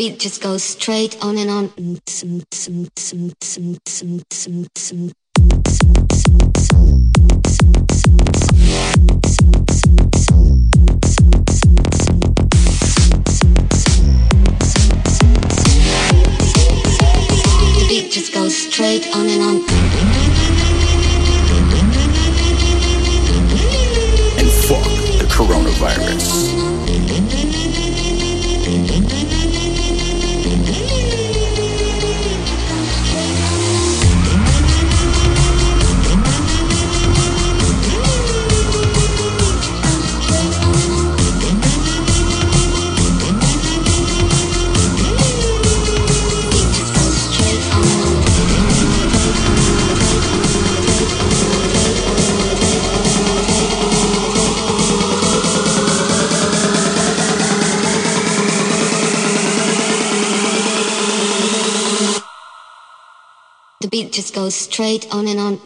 beat just goes straight on and on. Just goes straight on and on. And fuck the coronavirus. Goes straight on and on.